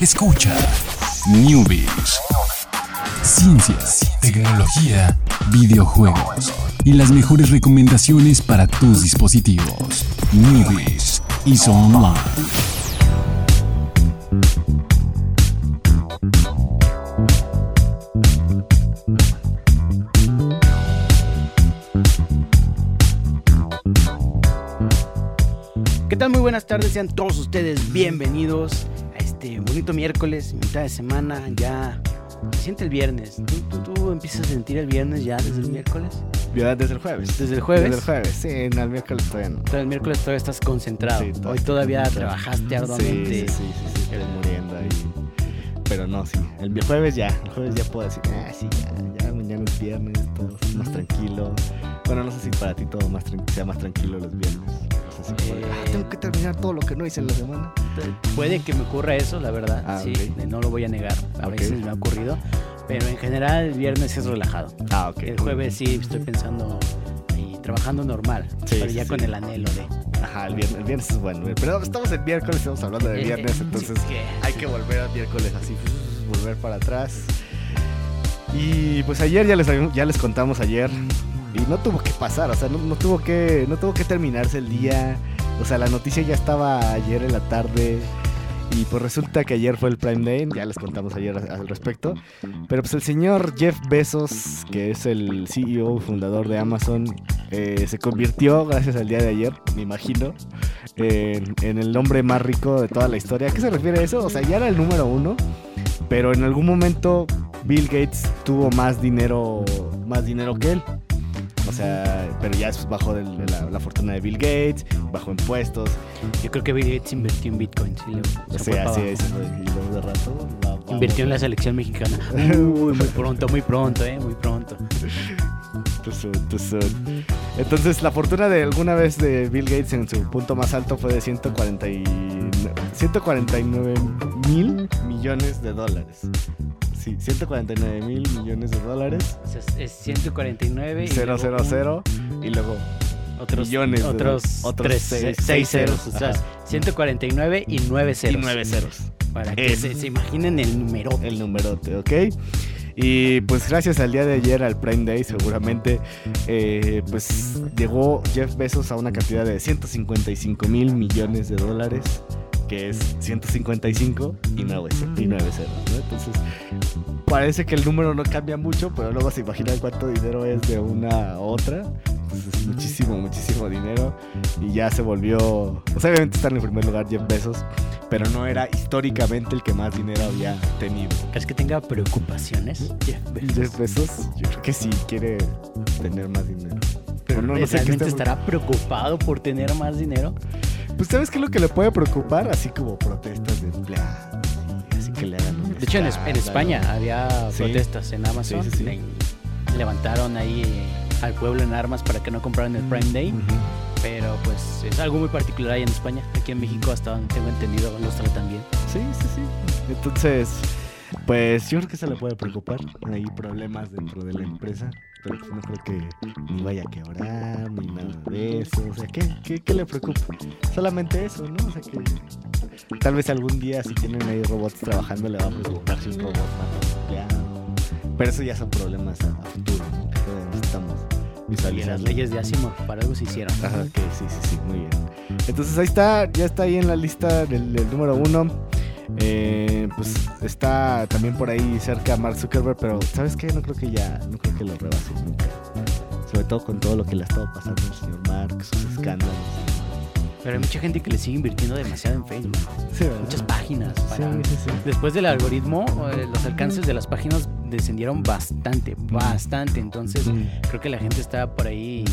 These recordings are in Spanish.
Escucha Newbies. Ciencias, tecnología, videojuegos y las mejores recomendaciones para tus dispositivos. Newbies y Online. ¿Qué tal? Muy buenas tardes, sean todos ustedes bienvenidos este bonito miércoles, mitad de semana, ya se siente el viernes. ¿Tú, tú, tú empiezas a sentir el viernes ya desde el miércoles? Ya desde el jueves. ¿Desde el jueves? Desde el jueves, sí, en el miércoles todavía no. Pero el miércoles todavía estás concentrado. Sí, Hoy todavía trabajaste arduamente. Sí, sí, sí, sí, sí, estoy muriendo ahí. Pero no, sí. El jueves ya, el jueves ya puedo decir, ah, sí, ya, ya mañana es viernes, todo más tranquilo. Bueno, no sé si para ti todo más sea más tranquilo los viernes. Como ah, tengo que terminar todo lo que no hice en la semana. Puede que me ocurra eso, la verdad. Ah, sí, no lo voy a negar. A Ok. veces me ha ocurrido. Pero en general el viernes es relajado. Ah, ok. El jueves sí estoy pensando y trabajando normal. Sí, pero ya sí. con el anhelo de. Ajá, el viernes, el viernes es bueno. Pero estamos en miércoles, estamos hablando de Eh, viernes, entonces hay que volver al miércoles así, volver para atrás. Y pues ayer ya les, ya les contamos ayer y no tuvo que pasar, o sea, no, no tuvo que no tuvo que terminarse el día. O sea, la noticia ya estaba ayer en la tarde y pues resulta que ayer fue el Prime Day, ya les contamos ayer al respecto. Pero pues el señor Jeff Bezos, que es el CEO fundador de Amazon, eh, se convirtió, gracias al día de ayer, me imagino, en, en el hombre más rico de toda la historia. ¿A qué se refiere eso? O sea, ya era el número uno, pero en algún momento Bill Gates tuvo más dinero, más dinero que él. O sea, pero ya después bajó de la, la fortuna de Bill Gates, bajó impuestos. Yo creo que Bill Gates invirtió en Bitcoin. Sí, le- O se fue sea, para así es, y luego de rato Invirtió en la selección mexicana. Uy, muy pronto, muy pronto, eh, muy pronto. Soon, too soon. Entonces, la fortuna de alguna vez de Bill Gates en su punto más alto fue de 140 y- 149 mil millones de dólares. Sí, 149 mil millones de dólares. O sea, es- es 149 y 000 luego y luego otros, millones de- otros, otros tres, seis- seis, seis ceros. ceros, O sea, ajá. 149 y 9 y ceros. 9 ceros. Para que se, se imaginen el número. El numerote, ¿ok? Y pues gracias al día de ayer, al Prime Day, seguramente, eh, pues llegó Jeff Bezos a una cantidad de 155 mil millones de dólares, que es 155 y 9, y 9 ceros, ¿no? Entonces, parece que el número no cambia mucho, pero luego se imaginan cuánto dinero es de una a otra. Entonces, es muchísimo, muchísimo dinero. Y ya se volvió. O sea, obviamente está en el primer lugar Jeff Bezos, pero no era históricamente el que más dinero había tenido. ¿Crees que tenga preocupaciones? Jeff Bezos? Jeff Bezos, yo creo que sí quiere tener más dinero. Pero no, no sé ¿Realmente estará preocupado por tener más dinero? Pues sabes qué es lo que le puede preocupar, así como protestas de empleados, y así que le hagan un De hecho, en, Es- en escándalo. España había Sí. protestas en Amazon. Sí, sí, sí. Le- levantaron ahí eh, al pueblo en armas para que no compraran el Prime Day. Ujú. Pero pues es algo muy particular ahí en España. Aquí en México, hasta donde tengo entendido, los tratan bien. Sí, sí, sí. Entonces, pues yo creo que se le puede preocupar. Hay problemas dentro de la empresa, pero pues no creo que ni vaya a quebrar, ni nada de eso. O sea, ¿qué, qué, qué le preocupa? Solamente eso, ¿no? O sea, que tal vez algún día si tienen ahí robots trabajando le va a preocupar si un robot mata a. Pero eso ya son problemas a, futuro, ¿no? Estamos Y las leyes de Asimov, para algo se hicieron. Ajá, ok, sí, sí, sí, muy bien. Entonces ahí está, ya está ahí en la lista del, del número uno. Eh, pues está también por ahí cerca Mark Zuckerberg, pero ¿sabes qué? No creo que ya, no creo que lo rebase nunca. Sobre todo con todo lo que le ha estado pasando al señor Mark, sus escándalos. Pero hay mucha gente que le sigue invirtiendo demasiado en Facebook. Sí. Muchas páginas. Sí, Para... sí, sí. Después del algoritmo, eh, los alcances de las páginas descendieron bastante, bastante. Entonces, Mm. creo que la gente está por ahí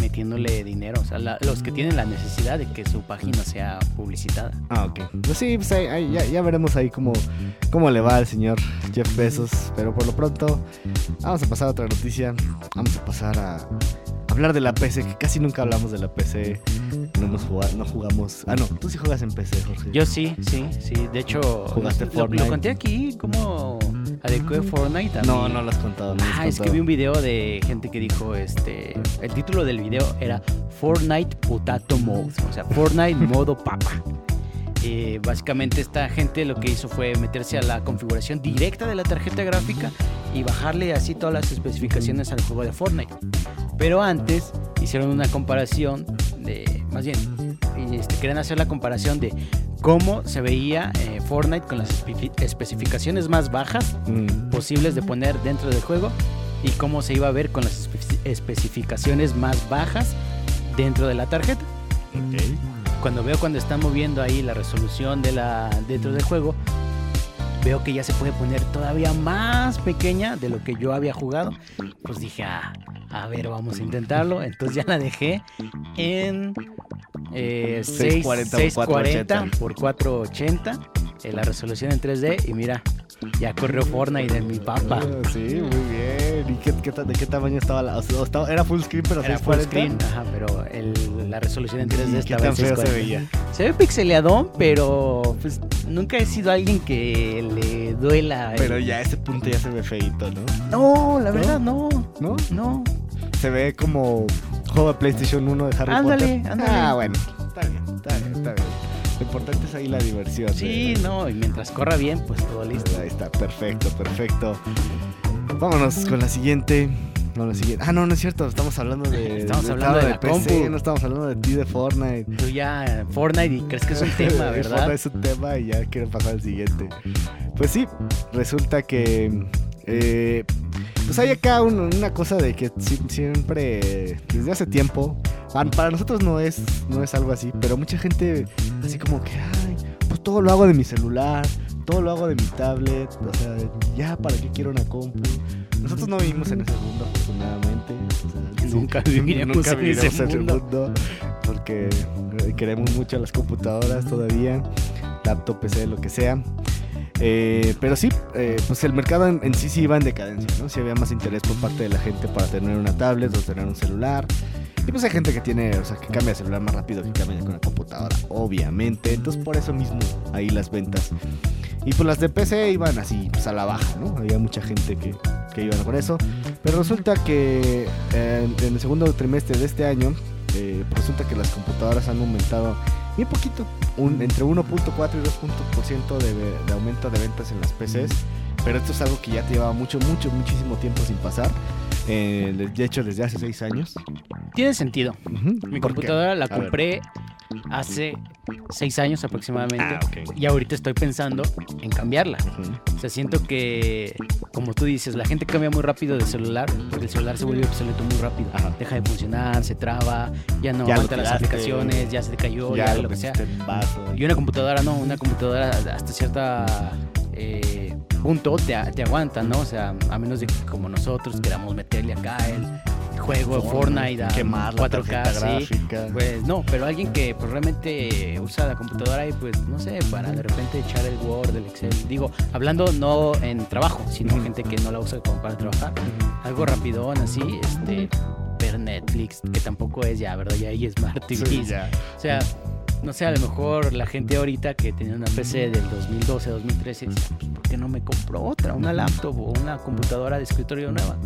metiéndole dinero. O sea, la- los que tienen la necesidad de que su página sea publicitada. Ah, ok. Pues sí, pues ahí- ahí ya, ya veremos ahí cómo, cómo le va al señor Jeff Bezos. Pero por lo pronto, vamos a pasar a otra noticia. Vamos a pasar a hablar de la PC, que casi nunca hablamos de la PC. No hemos jugado, no jugamos. Ah, no, tú sí juegas en PC, Jorge. Yo sí, sí, sí. De hecho, ¿Jugaste lo, Fortnite? lo conté aquí como adecué Fortnite. No, no lo has contado. No Ah, es que vi un video de gente que dijo, este, el título del video era Fortnite Potato Mode, o sea, Fortnite modo papa. Eh, básicamente esta gente lo que hizo fue meterse a la configuración directa de la tarjeta gráfica y bajarle así todas las especificaciones al juego de Fortnite. Pero antes hicieron una comparación de, más bien, este, querían hacer la comparación de cómo se veía eh, Fortnite con las espe- especificaciones más bajas Mm. posibles de poner dentro del juego y cómo se iba a ver con las espe- especificaciones más bajas dentro de la tarjeta. Ok. Cuando veo cuando están moviendo ahí la resolución de la dentro del juego, veo que ya se puede poner todavía más pequeña de lo que yo había jugado. Pues dije, ah, a ver, vamos a intentarlo. Entonces ya la dejé en eh, 640 6, por 640 por 480, eh, la resolución en 3D y mira, ya corrió Fortnite en mi papa. Ah, sí, muy bien. ¿Y qué, qué de qué tamaño estaba la.? o sea, era full screen, pero Era full 640. screen, ajá, pero el- la resolución en 3D ¿Y qué estaba en tan feo se 640. veía? Se ve pixeleadón, pero pues nunca he sido alguien que le duela. el- Pero ya a ese punto ya se ve feito, ¿no? No, la ¿No? verdad no. ¿No? No. Se ve como juego de PlayStation 1 de Harry Ándale, Potter. ándale. Ah, bueno. Está bien, está bien, está bien. Lo importante es ahí la diversión. Sí, ¿eh? no, y mientras corra bien, pues todo listo. Ahí está, perfecto, perfecto. Vámonos con la siguiente. No, la siguiente. Ah, no, no es cierto. Estamos hablando de. Estamos de- hablando de la PC, compu. No estamos hablando de ti de Fortnite. Tú ya Fortnite y crees que es un tema, Fortnite ¿verdad? es un tema y ya quiero pasar al siguiente. Pues sí, resulta que. eh, pues hay acá un- una cosa de que si- siempre, desde hace tiempo, para nosotros no es, no es algo así, pero mucha gente así como que, ay, pues todo lo hago de mi celular, todo lo hago de mi tablet, o sea, ya para qué quiero una compu. Nosotros no vivimos en ese mundo, afortunadamente. o sea, sí, Nunca viviremos nunca en ese viviremos en ese mundo. mundo, porque eh, queremos mucho las computadoras todavía, laptop, PC, lo que sea. Eh, pero sí, eh, pues el mercado en, sí sí iba en decadencia, ¿no? Sí había más interés por parte de la gente para tener una tablet o tener un celular. Y pues hay gente que tiene, o sea, que cambia de celular más rápido que cambia con una computadora, obviamente. Entonces por eso mismo ahí las ventas. Y pues las de PC iban así, pues a la baja, ¿no? Había mucha gente que, que iban con eso. Pero resulta que eh, en el segundo trimestre de este año, eh, pues resulta que las computadoras han aumentado bien poquito, un, entre 1.4 y 2% de, de aumento de ventas en las PCs. Pero esto es algo que ya te llevaba mucho, mucho, muchísimo tiempo sin pasar. Eh, de hecho, desde hace 6 años. Tiene sentido. Mi computadora la compré hace seis años aproximadamente. Ah. Y ahorita estoy pensando en cambiarla. O sea, siento que, como tú dices, la gente cambia muy rápido de celular, porque el celular se vuelve obsoleto muy rápido. Ajá. Deja de funcionar, se traba, ya no aguanta las aplicaciones, ya se te cayó, ya, ya lo, lo que sea. Y una computadora no, una computadora hasta cierta eh, punto te, te aguanta, ¿no? O sea, a menos de que como nosotros queramos meterle acá el juego Fortnite a quemar la 4K, tarjeta sí. Pues no, pero alguien que pues, realmente usa la computadora y pues no sé, para de repente echar el Word, el Excel. Digo, hablando no en trabajo, sino gente que no la usa como para trabajar. Algo rapidón así, este, ver Netflix, que tampoco es ya, ¿verdad? Ya hay Smart Sí, TVs. ya. O sea, no sé, a lo mejor la gente ahorita que tenía una PC del 2012, 2013, dice, pues, ¿por qué no me compro otra? Una laptop o una computadora de escritorio nueva.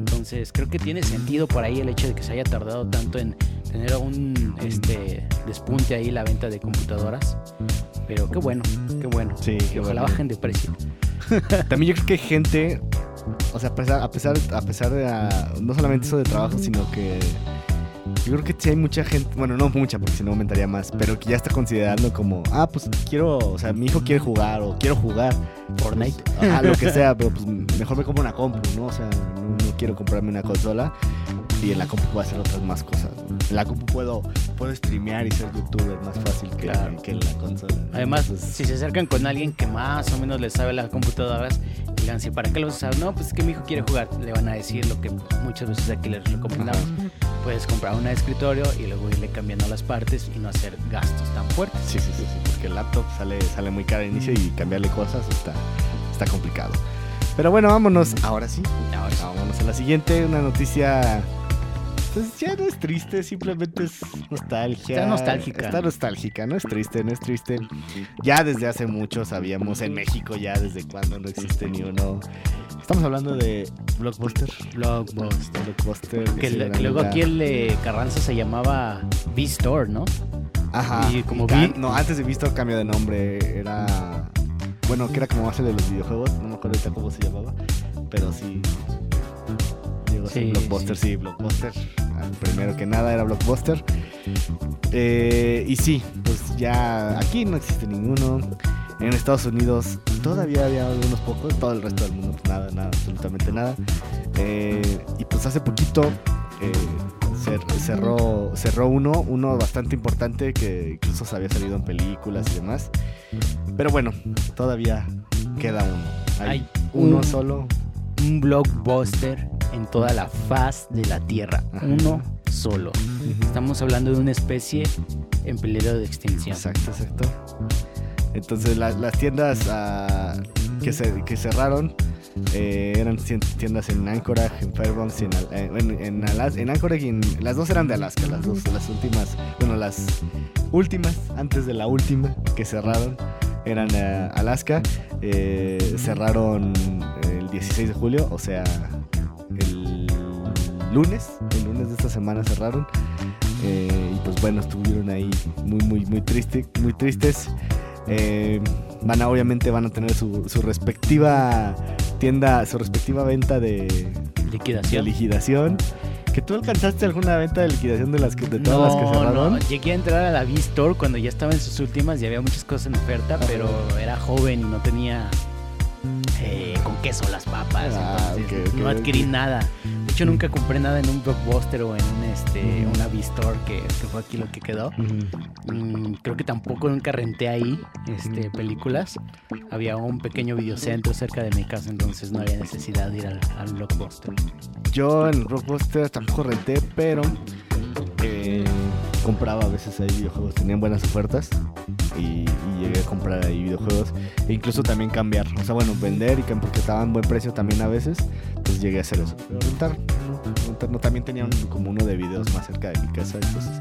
Entonces, creo que tiene sentido por ahí el hecho de que se haya tardado tanto en tener un este, despunte ahí la venta de computadoras. Pero qué bueno, qué bueno. Sí, Y qué ojalá bueno. bajen de precio. También yo creo que hay gente, o sea, a pesar, a pesar, a pesar de ah, no solamente eso de trabajo, sino que yo creo que sí hay mucha gente, bueno, no mucha, porque si no aumentaría más, pero que ya está considerando como, ah, pues quiero, o sea, mi hijo quiere jugar o quiero jugar Fortnite. pues, ajá, lo que sea, pero pues mejor me compro una compu, ¿no? O sea, no, no quiero comprarme una consola y en la compu puedo hacer otras más cosas. En la compu puedo, puedo streamear y ser youtuber más fácil que, Claro. que en la consola. Además, si se acercan con alguien que más o menos le sabe las computadoras, y digan, ¿sí, ¿para qué los usas? No, pues es que mi hijo quiere jugar. Le van a decir lo que muchas veces aquí les recomendamos. Puedes comprar una de escritorio y luego irle cambiando las partes y no hacer gastos tan fuertes. Sí, sí, sí, sí, porque el laptop sale, sale muy caro al inicio y cambiarle cosas está, está complicado. Pero bueno, vámonos. Ahora sí, Ahora sí. vámonos a la siguiente. Una noticia. Pues ya no es triste, simplemente es nostalgia. Está nostálgica. Está nostálgica, no es triste, no es triste. Ya desde hace mucho sabíamos en México, ya desde cuando no existe ni uno. Estamos hablando de Blockbuster. Blockbuster. Blockbuster. Que, le- luego aquí el de Carranza se llamaba B-Store, ¿no? Ajá. Y como vi- No, antes de visto cambio de nombre. Era. Bueno, que era como base de los videojuegos. No me acuerdo ahorita cómo se llamaba. Pero sí. Sí, Blockbuster, sí. sí, Blockbuster. Primero que nada era Blockbuster. Eh, y sí, pues ya aquí no existe ninguno. En Estados Unidos todavía había algunos pocos. Todo el resto del mundo, pues nada, nada, absolutamente nada. Eh, y pues hace poquito eh, cer- cerró, cerró uno, uno bastante importante que incluso se había salido en películas y demás. Pero bueno, todavía queda uno. Hay, Hay uno un- solo. Un blockbuster en toda la faz de la Tierra. Uno solo. Estamos hablando de una especie en peligro de extinción. Exacto, exacto. Entonces la- las tiendas ah, que, se, que cerraron eh, eran tiendas en Anchorage, en Fairbanks y en, eh, en, en Alas- en Anchorage y en- las dos eran de Alaska, las dos, las últimas, bueno, las últimas, antes de la última que cerraron eran eh, Alaska, eh, cerraron el 16 de julio, o sea, lunes, el lunes de esta semana cerraron. Eh, y pues bueno, estuvieron ahí muy, muy, muy triste, muy tristes. Eh, van a, obviamente van a tener su, su respectiva tienda, su respectiva venta de, de Liquidación. liquidación. ¿Que tú alcanzaste alguna venta de liquidación de las que, de todas las que No, cerraron? no, llegué a entrar a la V-Store cuando ya estaba en sus últimas y había muchas cosas en oferta, Ajá. pero era joven y no tenía eh, con queso las papas, Ah, entonces ok, ok, no adquirí ok. nada. De hecho, nunca compré nada en un blockbuster o en un, este, Ujú. una V-Store, que, que fue aquí lo que quedó. Ujú. Mm, creo que tampoco nunca renté ahí este, películas. Había un pequeño videocentro cerca de mi casa, entonces no había necesidad de ir al, al blockbuster. Yo en Blockbuster tampoco renté, pero eh, compraba a veces ahí videojuegos. Tenían buenas ofertas y, y llegué a comprar ahí videojuegos. E incluso también cambiar. O sea, bueno, vender y que porque estaban buen precio también a veces. Pues llegué a hacer eso. Pero rentar, no, rentar no. También tenía un- como uno de videos más cerca de mi casa. Entonces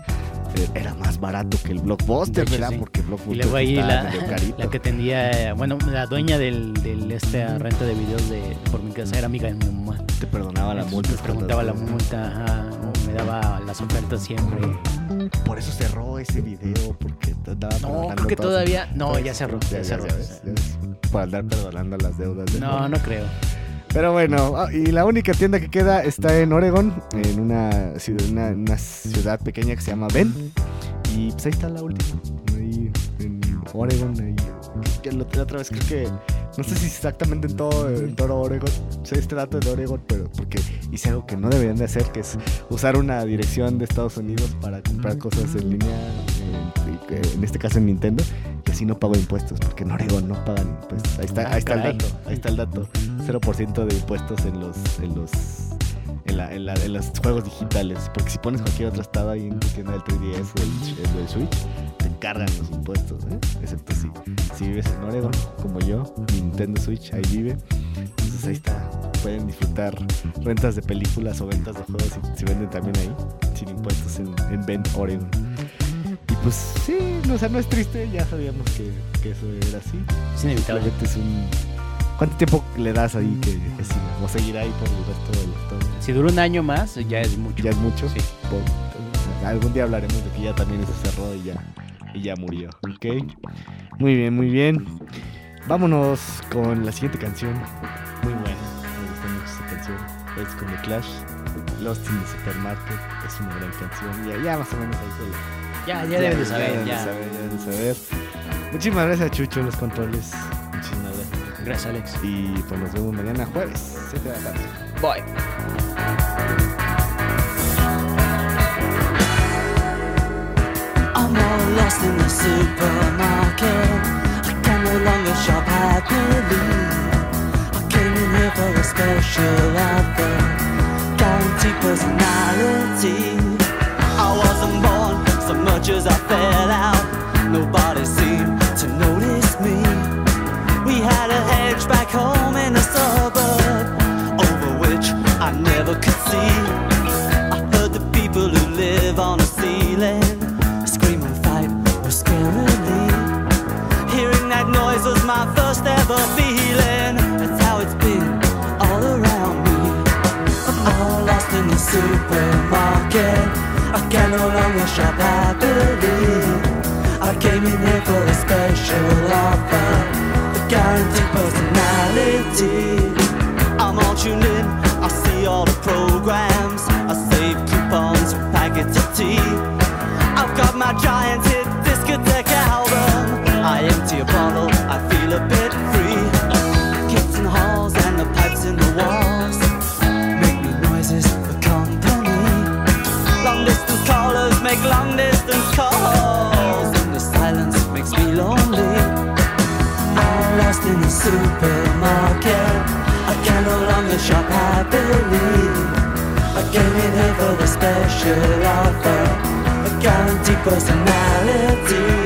eh, era más barato que el Blockbuster, hecho, ¿verdad? sí. Porque Blockbuster Y luego ahí la, la que tenía, bueno, la dueña del, del esta renta de videos de por mi casa era amiga de mi mamá. te perdonaba la Entonces, multa. me preguntaba la multa, ajá, daba las ofertas siempre. Por eso cerró ese video, porque andaba No, creo que todavía, no, ya cerró, ya- ya cerró. ya ya. Por andar perdonando las deudas. de No, Juan. no creo. Pero bueno, ah, y la única tienda que queda está en Oregon, en una ciudad, una, una ciudad pequeña que se llama Bend. Y pues ahí está la última, ahí en Oregon. Ahí. La otra vez creo que, no sé si exactamente en todo, en todo Oregon, sé este dato de Oregon, pero porque hice algo que no deberían de hacer, que es usar una dirección de Estados Unidos para comprar cosas en línea, que en este caso en Nintendo, y así no pago impuestos, porque en Oregon no pagan impuestos. Ahí está, Ah, ahí está el dato, ahí está el dato. 0% de impuestos en los en los en, la- en la- en los juegos digitales porque si pones cualquier otro estado ahí en tu tienda del 3DS o el, Switch cargan los impuestos ¿eh? excepto si, si vives en Oregon como yo Nintendo Switch ahí vive entonces ahí está pueden disfrutar rentas de películas o ventas de juegos si, si venden también ahí sin impuestos en, en Bend, Oregon y pues sí, no, o sea, no es triste, ya sabíamos que, que eso era así. Es inevitable. Es un... ¿Cuánto tiempo le das ahí que, que siga? ¿O seguirá ahí por el resto del todo? Si dura un año más, ya es mucho. ¿Ya es mucho? Sí. Por- algún día hablaremos de que ya también se cerró y ya, y ya murió. ¿Ok? Muy bien, muy bien. Vámonos con la siguiente canción. Muy buena. Me gusta mucho esta canción. Es con The Clash. Lost in the Supermarket. Es una gran canción. Ya, ya más o menos ahí se la- Ya, ya deben de saber, deben de ya. saber, ya deben de saber. Muchísimas gracias, Chucho, en los controles. Muchísimas gracias. Gracias, Alex. Y pues nos vemos mañana jueves, 7 de la tarde. Bye. I'm lost in the supermarket. I can no longer shop happily. I came in here for a special noise was my first ever feeling. That's how it's been all around me. I'm all lost in the supermarket. I can no longer shop happily. I came in here for a special offer. A guaranteed personality. I'm all tuned in. I see all the programs. I save coupons for packets of tea. I've got my giant special offer, a guaranteed personality.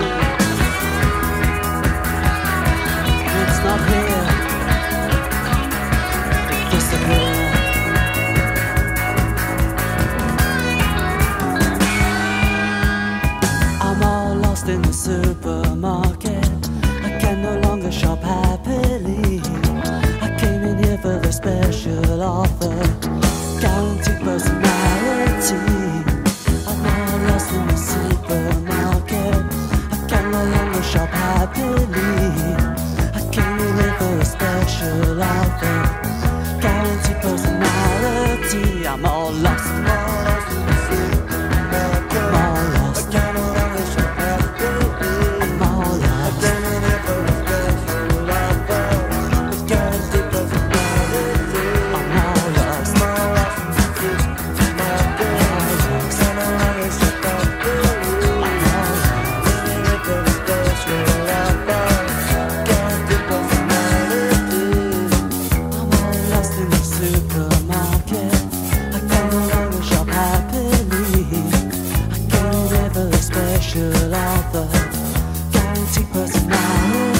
usual author, guaranteed personality.